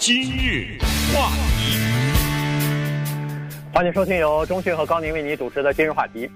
今日话题，欢迎收听由中讯和高宁为你主持的今日话题。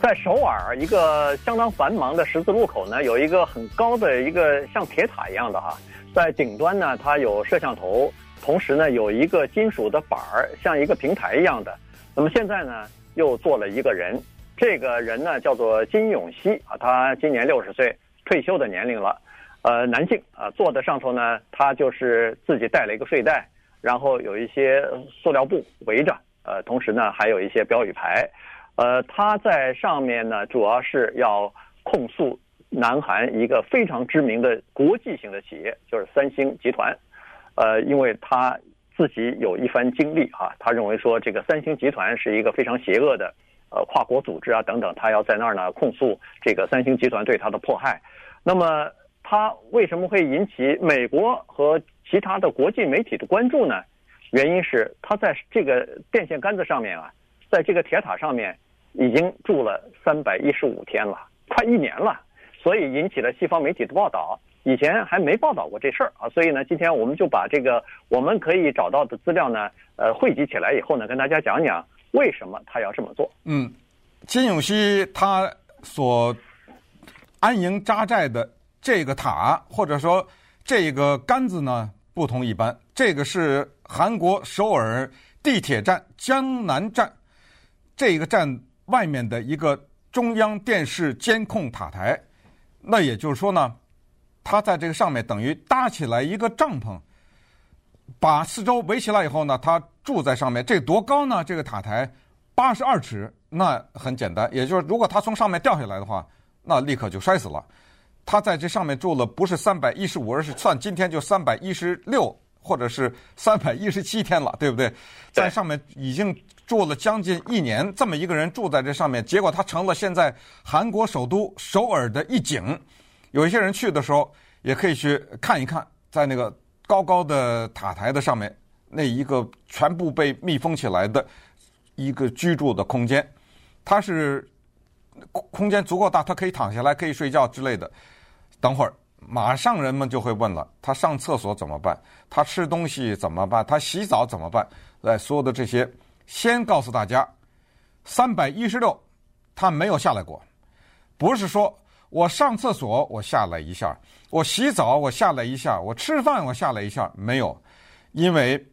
在首尔一个相当繁忙的十字路口呢，有一个很高的一个像铁塔一样的哈，在顶端呢，它有摄像头，同时呢，有一个金属的板儿，像一个平台一样的。那么现在呢，又坐了一个人，这个人呢叫做金永熙啊，他今年六十岁，退休的年龄了。呃，男性啊，坐在上头呢，他就是自己带了一个睡袋，然后有一些塑料布围着，呃，同时呢还有一些标语牌，呃，他在上面呢主要是要控诉南韩一个非常知名的国际型的企业，就是三星集团，呃，因为他自己有一番经历啊，他认为说这个三星集团是一个非常邪恶的呃跨国组织啊等等，他要在那儿呢控诉这个三星集团对他的迫害，那么。他为什么会引起美国和其他的国际媒体的关注呢？原因是他在这个电线杆子上面啊，在这个铁塔上面已经住了三百一十五天了，快一年了，所以引起了西方媒体的报道。以前还没报道过这事儿啊，所以呢，今天我们就把这个我们可以找到的资料呢，呃，汇集起来以后呢，跟大家讲讲为什么他要这么做。嗯，金永熙他所安营扎寨的。这个塔或者说这个杆子呢，不同一般，这个是韩国首尔地铁站江南站这个站外面的一个中央电视监控塔台。那也就是说呢，他在这个上面等于搭起来一个帐篷，把四周围起来以后呢，他住在上面。这多高呢？这个塔台八十二尺，那很简单，也就是如果他从上面掉下来的话，那立刻就摔死了。他在这上面住了不是三百一十五，而是算今天就三百一十六，或者是三百一十七天了，对不对？在上面已经住了将近一年，这么一个人住在这上面，结果他成了现在韩国首都首尔的一景。有一些人去的时候也可以去看一看，在那个高高的塔台的上面，那一个全部被密封起来的一个居住的空间，它是空间足够大，他可以躺下来，可以睡觉之类的。等会儿，马上人们就会问了：他上厕所怎么办？他吃东西怎么办？他洗澡怎么办？来，所有的这些，先告诉大家，三百一十六，他没有下来过。不是说我上厕所我下来一下，我洗澡我下来一下，我吃饭我下来一下，没有，因为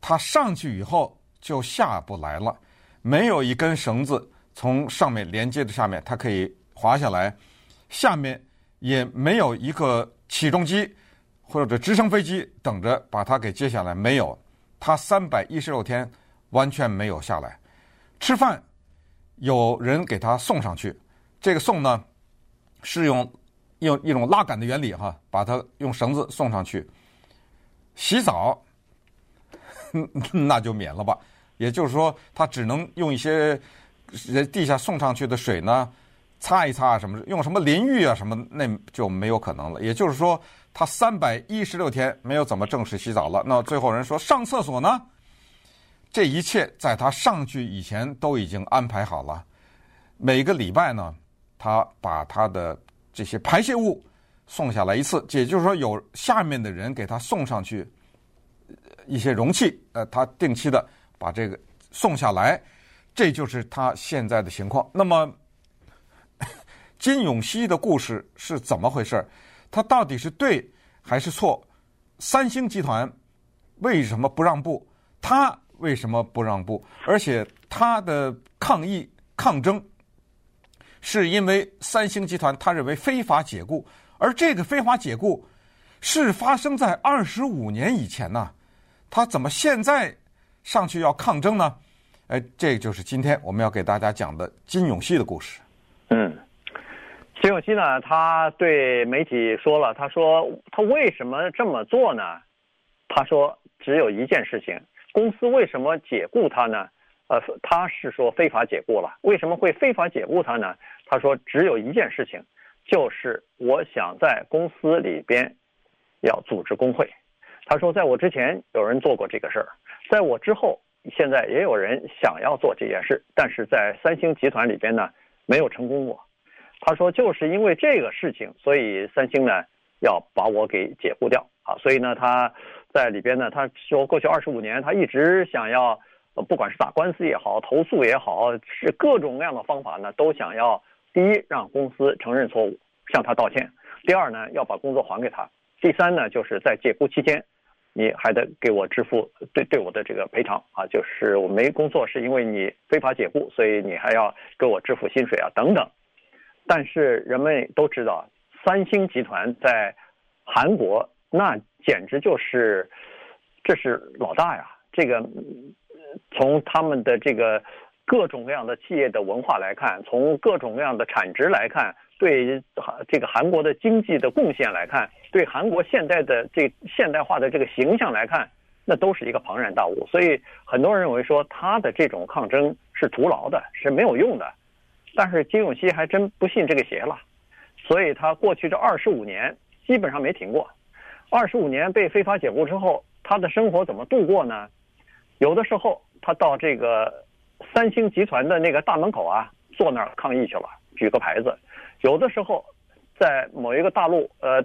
他上去以后就下不来了，没有一根绳子从上面连接着下面，它可以滑下来，下面。也没有一个起重机或者直升飞机等着把它给接下来，没有，它三百一十六天完全没有下来。吃饭有人给他送上去，这个送呢是用用一种拉杆的原理哈，把它用绳子送上去。洗澡 那就免了吧，也就是说他只能用一些人地下送上去的水呢。擦一擦什么？用什么淋浴啊？什么那就没有可能了。也就是说，他三百一十六天没有怎么正式洗澡了。那最后人说上厕所呢？这一切在他上去以前都已经安排好了。每个礼拜呢，他把他的这些排泄物送下来一次，也就是说有下面的人给他送上去一些容器，呃，他定期的把这个送下来。这就是他现在的情况。那么。金永熙的故事是怎么回事？他到底是对还是错？三星集团为什么不让步？他为什么不让步？而且他的抗议抗争是因为三星集团他认为非法解雇，而这个非法解雇是发生在二十五年以前呢？他怎么现在上去要抗争呢？哎，这就是今天我们要给大家讲的金永熙的故事。嗯。金永熙呢，他对媒体说了，他说他为什么这么做呢？他说只有一件事情，公司为什么解雇他呢？呃，他是说非法解雇了，为什么会非法解雇他呢？他说只有一件事情，就是我想在公司里边要组织工会。他说在我之前有人做过这个事儿，在我之后现在也有人想要做这件事，但是在三星集团里边呢，没有成功过。他说，就是因为这个事情，所以三星呢要把我给解雇掉啊。所以呢，他在里边呢，他说过去二十五年，他一直想要，不管是打官司也好，投诉也好，是各种各样的方法呢，都想要第一让公司承认错误，向他道歉；第二呢，要把工作还给他；第三呢，就是在解雇期间，你还得给我支付对对我的这个赔偿啊，就是我没工作是因为你非法解雇，所以你还要给我支付薪水啊等等。但是人们都知道，三星集团在韩国那简直就是，这是老大呀！这个从他们的这个各种各样的企业的文化来看，从各种各样的产值来看，对这个韩国的经济的贡献来看，对韩国现代的这现代化的这个形象来看，那都是一个庞然大物。所以很多人认为说他的这种抗争是徒劳的，是没有用的。但是金永熙还真不信这个邪了，所以他过去这二十五年基本上没停过。二十五年被非法解雇之后，他的生活怎么度过呢？有的时候他到这个三星集团的那个大门口啊，坐那儿抗议去了，举个牌子；有的时候在某一个大路，呃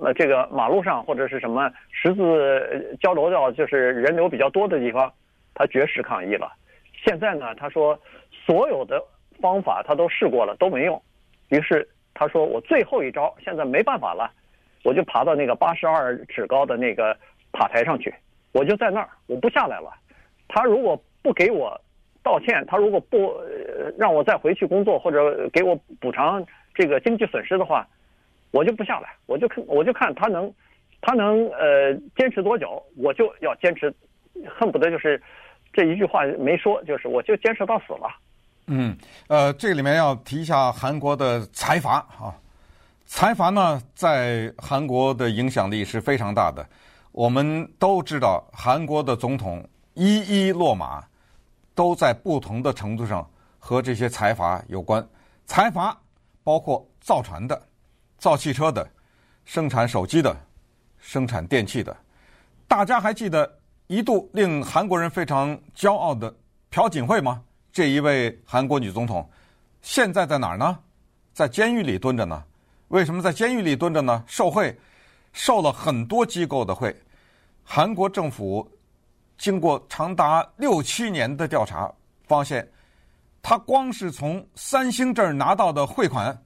呃，这个马路上或者是什么十字交流道，就是人流比较多的地方，他绝食抗议了。现在呢，他说所有的。方法他都试过了都没用，于是他说：“我最后一招，现在没办法了，我就爬到那个八十二尺高的那个塔台上去，我就在那儿，我不下来了。他如果不给我道歉，他如果不让我再回去工作或者给我补偿这个经济损失的话，我就不下来，我就看我就看他能他能呃坚持多久，我就要坚持，恨不得就是这一句话没说，就是我就坚持到死了。”嗯，呃，这里面要提一下韩国的财阀啊，财阀呢在韩国的影响力是非常大的。我们都知道，韩国的总统一一落马，都在不同的程度上和这些财阀有关。财阀包括造船的、造汽车的、生产手机的、生产电器的。大家还记得一度令韩国人非常骄傲的朴槿惠吗？这一位韩国女总统现在在哪儿呢？在监狱里蹲着呢。为什么在监狱里蹲着呢？受贿，受了很多机构的贿。韩国政府经过长达六七年的调查，发现他光是从三星这儿拿到的汇款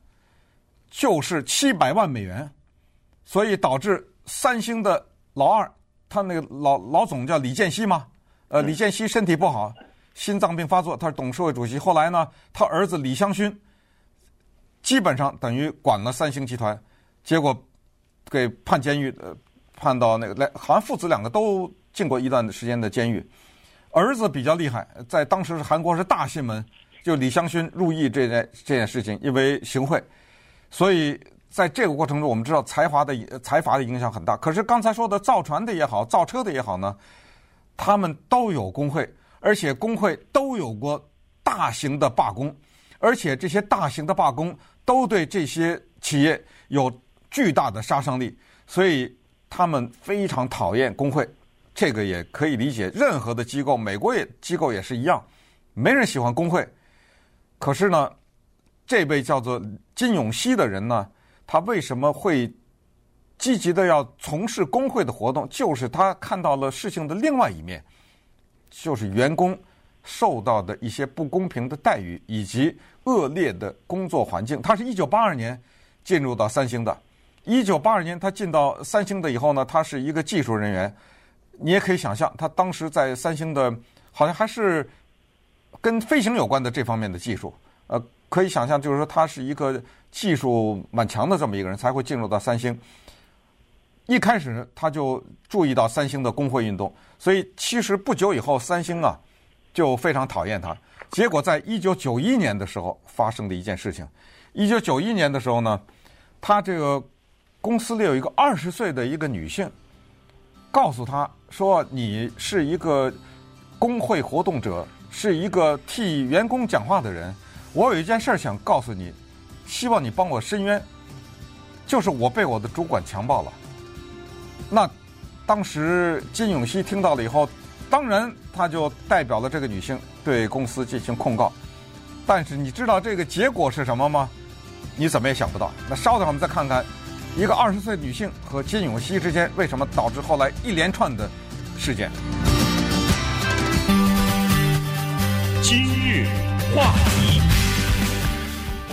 就是七百万美元，所以导致三星的老二，他那个老老总叫李健熙嘛，呃，李健熙身体不好。心脏病发作，他是董事会主席。后来呢，他儿子李相勋基本上等于管了三星集团，结果给判监狱，呃，判到那个来，好像父子两个都进过一段时间的监狱。儿子比较厉害，在当时是韩国是大新闻，就李相勋入狱这件这件事情，因为行贿。所以在这个过程中，我们知道财阀的财阀的影响很大。可是刚才说的造船的也好，造车的也好呢，他们都有工会。而且工会都有过大型的罢工，而且这些大型的罢工都对这些企业有巨大的杀伤力，所以他们非常讨厌工会。这个也可以理解，任何的机构，美国也机构也是一样，没人喜欢工会。可是呢，这位叫做金永熙的人呢，他为什么会积极的要从事工会的活动？就是他看到了事情的另外一面。就是员工受到的一些不公平的待遇以及恶劣的工作环境。他是一九八二年进入到三星的。一九八二年他进到三星的以后呢，他是一个技术人员。你也可以想象，他当时在三星的，好像还是跟飞行有关的这方面的技术。呃，可以想象，就是说他是一个技术蛮强的这么一个人，才会进入到三星。一开始他就注意到三星的工会运动，所以其实不久以后，三星啊就非常讨厌他。结果在一九九一年的时候发生的一件事情，一九九一年的时候呢，他这个公司里有一个二十岁的一个女性，告诉他说：“你是一个工会活动者，是一个替员工讲话的人，我有一件事儿想告诉你，希望你帮我伸冤，就是我被我的主管强暴了。”那当时金永熙听到了以后，当然他就代表了这个女性对公司进行控告。但是你知道这个结果是什么吗？你怎么也想不到。那稍等，我们再看看一个二十岁女性和金永熙之间为什么导致后来一连串的事件？今日话题，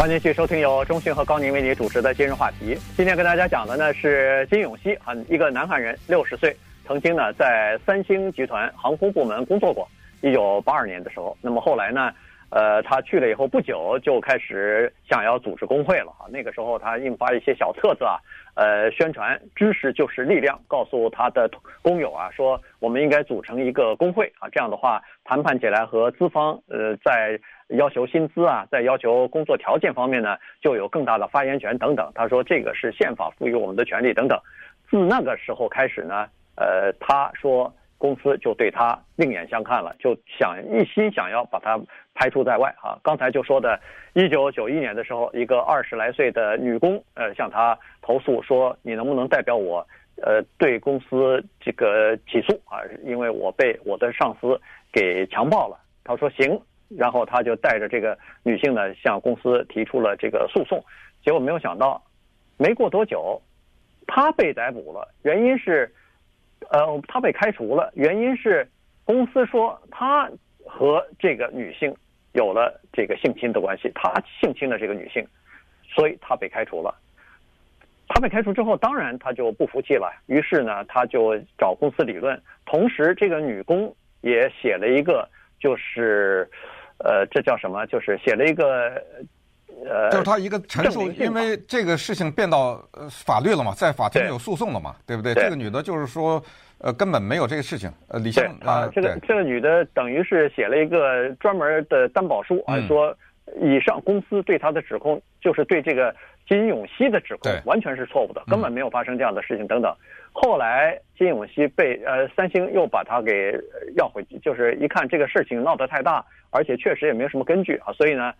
欢迎继续收听由中讯和高宁为您主持的今日话题。今天跟大家讲的呢是金永熙，啊，一个南韩人，六十岁，曾经呢在三星集团航空部门工作过。一九八二年的时候，那么后来呢，呃，他去了以后不久就开始想要组织工会了啊。那个时候他印发一些小册子啊，呃，宣传知识就是力量，告诉他的工友啊，说我们应该组成一个工会啊，这样的话谈判起来和资方呃在要求薪资啊，在要求工作条件方面呢，就有更大的发言权等等。他说这个是宪法赋予我们的权利等等。自那个时候开始呢，呃，他说。公司就对他另眼相看了，就想一心想要把他排除在外啊。刚才就说的，一九九一年的时候，一个二十来岁的女工，呃，向他投诉说，你能不能代表我，呃，对公司这个起诉啊？因为我被我的上司给强暴了。他说行，然后他就带着这个女性呢，向公司提出了这个诉讼。结果没有想到，没过多久，他被逮捕了，原因是。呃，他被开除了，原因是公司说他和这个女性有了这个性侵的关系，他性侵了这个女性，所以他被开除了。他被开除之后，当然他就不服气了，于是呢，他就找公司理论。同时，这个女工也写了一个，就是，呃，这叫什么？就是写了一个。呃，就是他一个陈述，因为这个事情变到呃法律了嘛，在法庭有诉讼了嘛，对，对不对？对，这个女的就是说，呃，根本没有这个事情。呃，李湘啊，这个这个女的等于是写了一个专门的担保书啊，说以上公司对她的指控就是对这个金永熙的指控完全是错误的，根本没有发生这样的事情等等。后来金永熙被呃三星又把他给要回去，就是一看这个事情闹得太大，而且确实也没有什么根据啊，所以呢。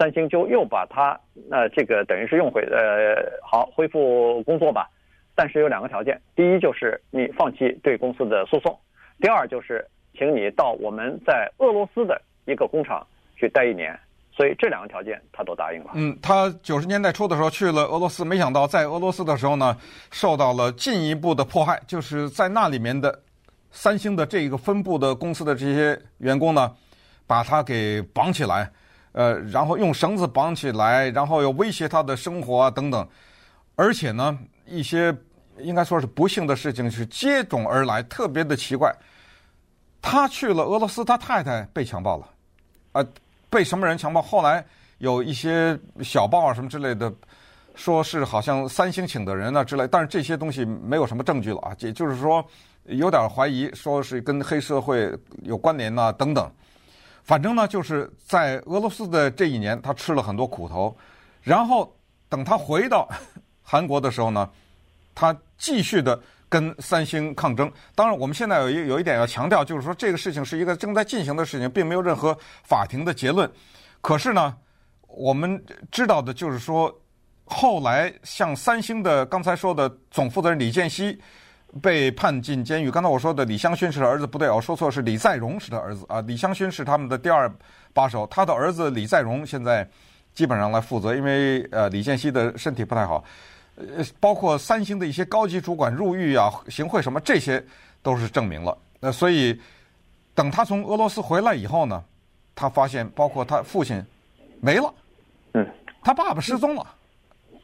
三星就又把他，呃，这个等于是用回，呃，好，恢复工作吧，但是有两个条件，第一就是你放弃对公司的诉讼，第二就是请你到我们在俄罗斯的一个工厂去待一年，所以这两个条件他都答应了。嗯，他九十年代初的时候去了俄罗斯，没想到在俄罗斯的时候呢，受到了进一步的迫害，就是在那里面的三星的这一个分部的公司的这些员工呢，把他给绑起来。呃，然后用绳子绑起来，然后又威胁他的生活啊等等，而且呢，一些应该说是不幸的事情是接踵而来，特别的奇怪。他去了俄罗斯，他太太被强暴了，啊、被什么人强暴？后来有一些小报啊什么之类的，说是好像三星请的人啊之类，但是这些东西没有什么证据了啊，也就是说有点怀疑，说是跟黑社会有关联呐、等等。反正呢，就是在俄罗斯的这一年，他吃了很多苦头。然后等他回到韩国的时候呢，他继续的跟三星抗争。当然，我们现在有一有一点要强调，就是说这个事情是一个正在进行的事情，并没有任何法庭的结论。可是呢，我们知道的就是说，后来像三星的刚才说的总负责人李健熙。被判进监狱。刚才我说的李相勋是他儿子，不对，我说错，是李在镕是他儿子啊。李相勋是他们的第二把手，他的儿子李在镕现在基本上来负责，因为呃李健熙的身体不太好，呃包括三星的一些高级主管入狱啊、行贿什么，这些都是证明了。那所以等他从俄罗斯回来以后呢，他发现包括他父亲没了，嗯，他爸爸失踪了。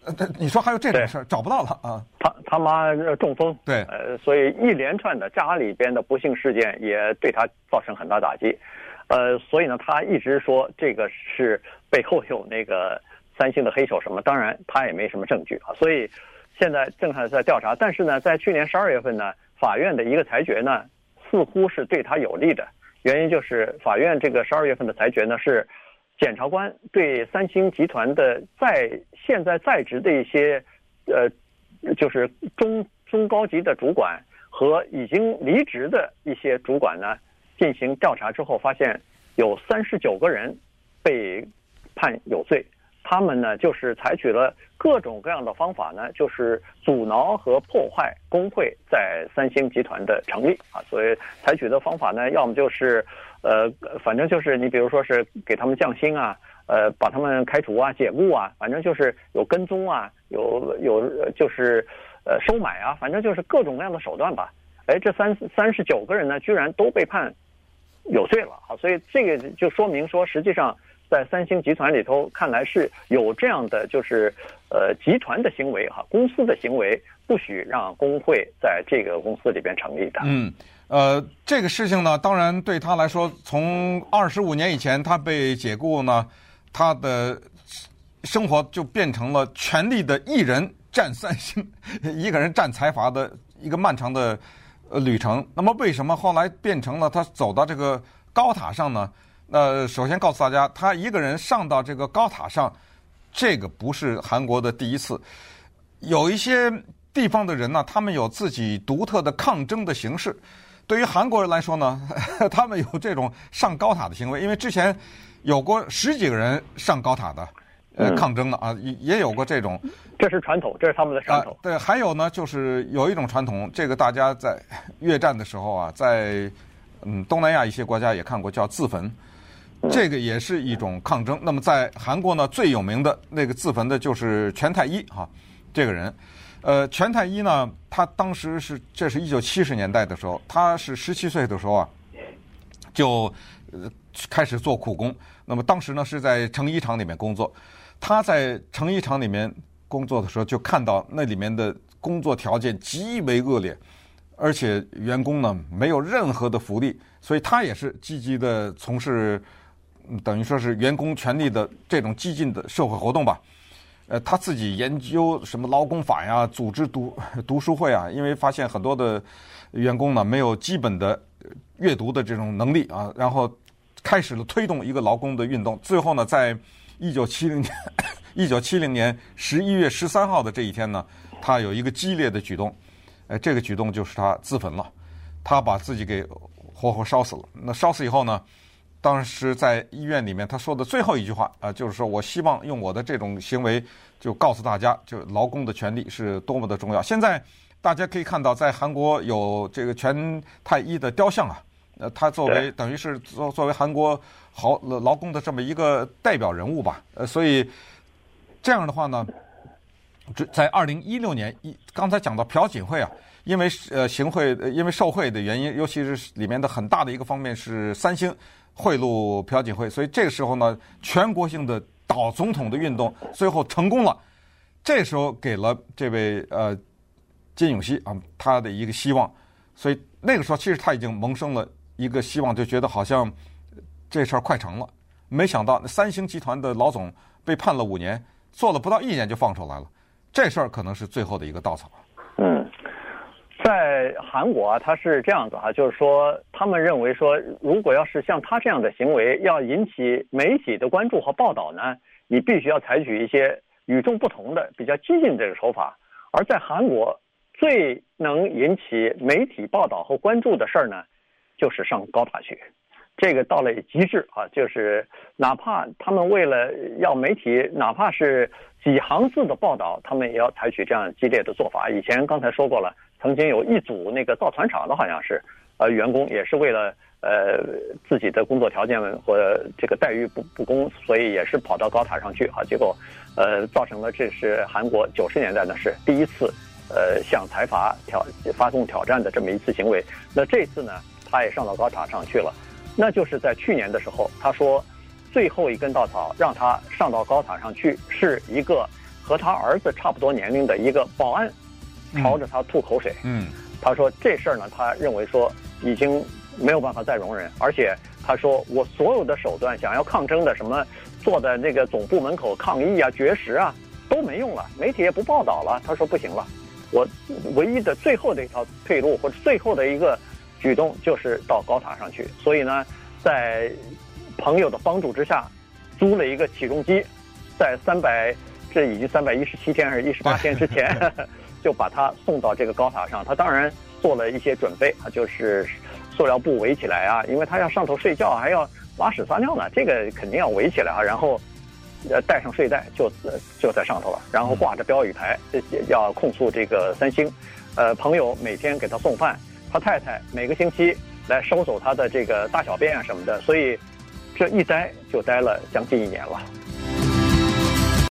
呃，你说还有这种事儿，找不到了啊？他他妈中风，对，呃，所以一连串的家里边的不幸事件也对他造成很大打击，呃，所以呢，他一直说这个是背后有那个三星的黑手什么，当然他也没什么证据啊，所以现在正在在调查，但是呢，在去年十二月份呢，法院的一个裁决呢，似乎是对他有利的，原因就是法院这个十二月份的裁决呢是。检察官对三星集团的在现在在职的一些，呃，就是中中高级的主管和已经离职的一些主管呢，进行调查之后，发现有三十九个人被判有罪。他们呢，就是采取了各种各样的方法呢，就是阻挠和破坏工会在三星集团的成立啊。所以采取的方法呢，要么就是。呃，反正就是你比如说是给他们降薪啊，呃把他们开除啊、解雇啊，反正就是有跟踪啊，有有就是呃收买啊，反正就是各种各样的手段吧。哎，这三三十九个人呢，居然都被判有罪了啊！所以这个就说明说，实际上在三星集团里头，看来是有这样的就是呃集团的行为哈，公司的行为不许让工会在这个公司里边成立的。嗯，呃，这个事情呢，当然对他来说，从二十五年以前他被解雇呢，他的生活就变成了权力的一人占三星，一个人占财阀的一个漫长的。呃，旅程。那么，为什么后来变成了他走到这个高塔上呢？呃，首先告诉大家，他一个人上到这个高塔上，这个不是韩国的第一次。有一些地方的人呢，他们有自己独特的抗争的形式。对于韩国人来说呢，他们有这种上高塔的行为，因为之前有过十几个人上高塔的。呃，抗争的啊，也也有过这种，这是传统，这是他们的传统。啊，对，还有呢，就是有一种传统，这个大家在越战的时候啊，在嗯东南亚一些国家也看过，叫自焚，这个也是一种抗争。那么在韩国呢，最有名的那个自焚的就是全泰一哈，这个人，呃，全泰一呢，他当时是这是一九七十年代的时候，他是十七岁的时候啊，就呃开始做苦工。那么当时呢，是在成衣厂里面工作。他在成衣厂里面工作的时候，就看到那里面的工作条件极为恶劣，而且员工呢没有任何的福利，所以他也是积极的从事，等于说是员工权利的这种激进的社会活动吧。呃，他自己研究什么劳工法呀，组织读 读书会啊，因为发现很多的员工呢没有基本的阅读的这种能力啊，然后开始了推动一个劳工的运动，最后呢在。一九七零年，一九七零年十一月十三号的这一天呢，他有一个激烈的举动，呃，这个举动就是他自焚了，他把自己给活活烧死了。那烧死以后呢，当时在医院里面他说的最后一句话啊，就是说我希望用我的这种行为，就告诉大家，就劳工的权利是多么的重要。现在大家可以看到，在韩国有这个全泰一的雕像啊。呃，他作为等于是作作为韩国好劳工的这么一个代表人物吧，呃，所以这样的话呢，这在二零一六年一刚才讲到朴槿惠啊，因为呃行贿，因为受贿的原因，尤其是里面的很大的一个方面是三星贿赂朴槿惠，所以这个时候呢，全国性的倒总统的运动最后成功了，这时候给了这位呃金永熙啊他的一个希望，所以那个时候其实他已经萌生了。一个希望就觉得好像这事儿快成了，没想到三星集团的老总被判了五年，做了不到一年就放出来了，这事儿可能是最后的一个稻草。在韩国啊，他是这样子哈，就是说他们认为说，如果要是像他这样的行为要引起媒体的关注和报道呢，你必须要采取一些与众不同的、比较激进的这个手法。而在韩国，最能引起媒体报道和关注的事儿呢，就是上高塔去，这个到了极致啊！就是哪怕他们为了要媒体，哪怕是几行字的报道，他们也要采取这样激烈的做法。以前刚才说过了，曾经有一组那个造船厂的好像是，呃，员工也是为了呃自己的工作条件或这个待遇不不公，所以也是跑到高塔上去啊。结果，呃，造成了这是韩国九十年代呢是，第一次，呃，向财阀挑发动挑战的这么一次行为。那这次呢？他也上到高塔上去了，那就是在去年的时候，他说，最后一根稻草让他上到高塔上去，是一个和他儿子差不多年龄的一个保安，朝着他吐口水。嗯，他说这事儿呢，他认为说已经没有办法再容忍，而且他说我所有的手段想要抗争的什么，坐在那个总部门口抗议啊、绝食啊都没用了，媒体也不报道了。他说不行了，我唯一的最后的一条退路或者最后的一个。举动就是到高塔上去，所以呢，在朋友的帮助之下，租了一个起重机，在三百这已经三百一十七天还是一十八天之前，就把他送到这个高塔上。他当然做了一些准备啊，就是塑料布围起来啊，因为他要上头睡觉，还要拉屎撒尿呢，这个肯定要围起来啊。然后呃带上睡袋就就在上头了，然后挂着标语牌，要控诉这个三星。呃，朋友每天给他送饭。他太太每个星期来收走他的这个大小便啊什么的，所以这一待就待了将近一年了。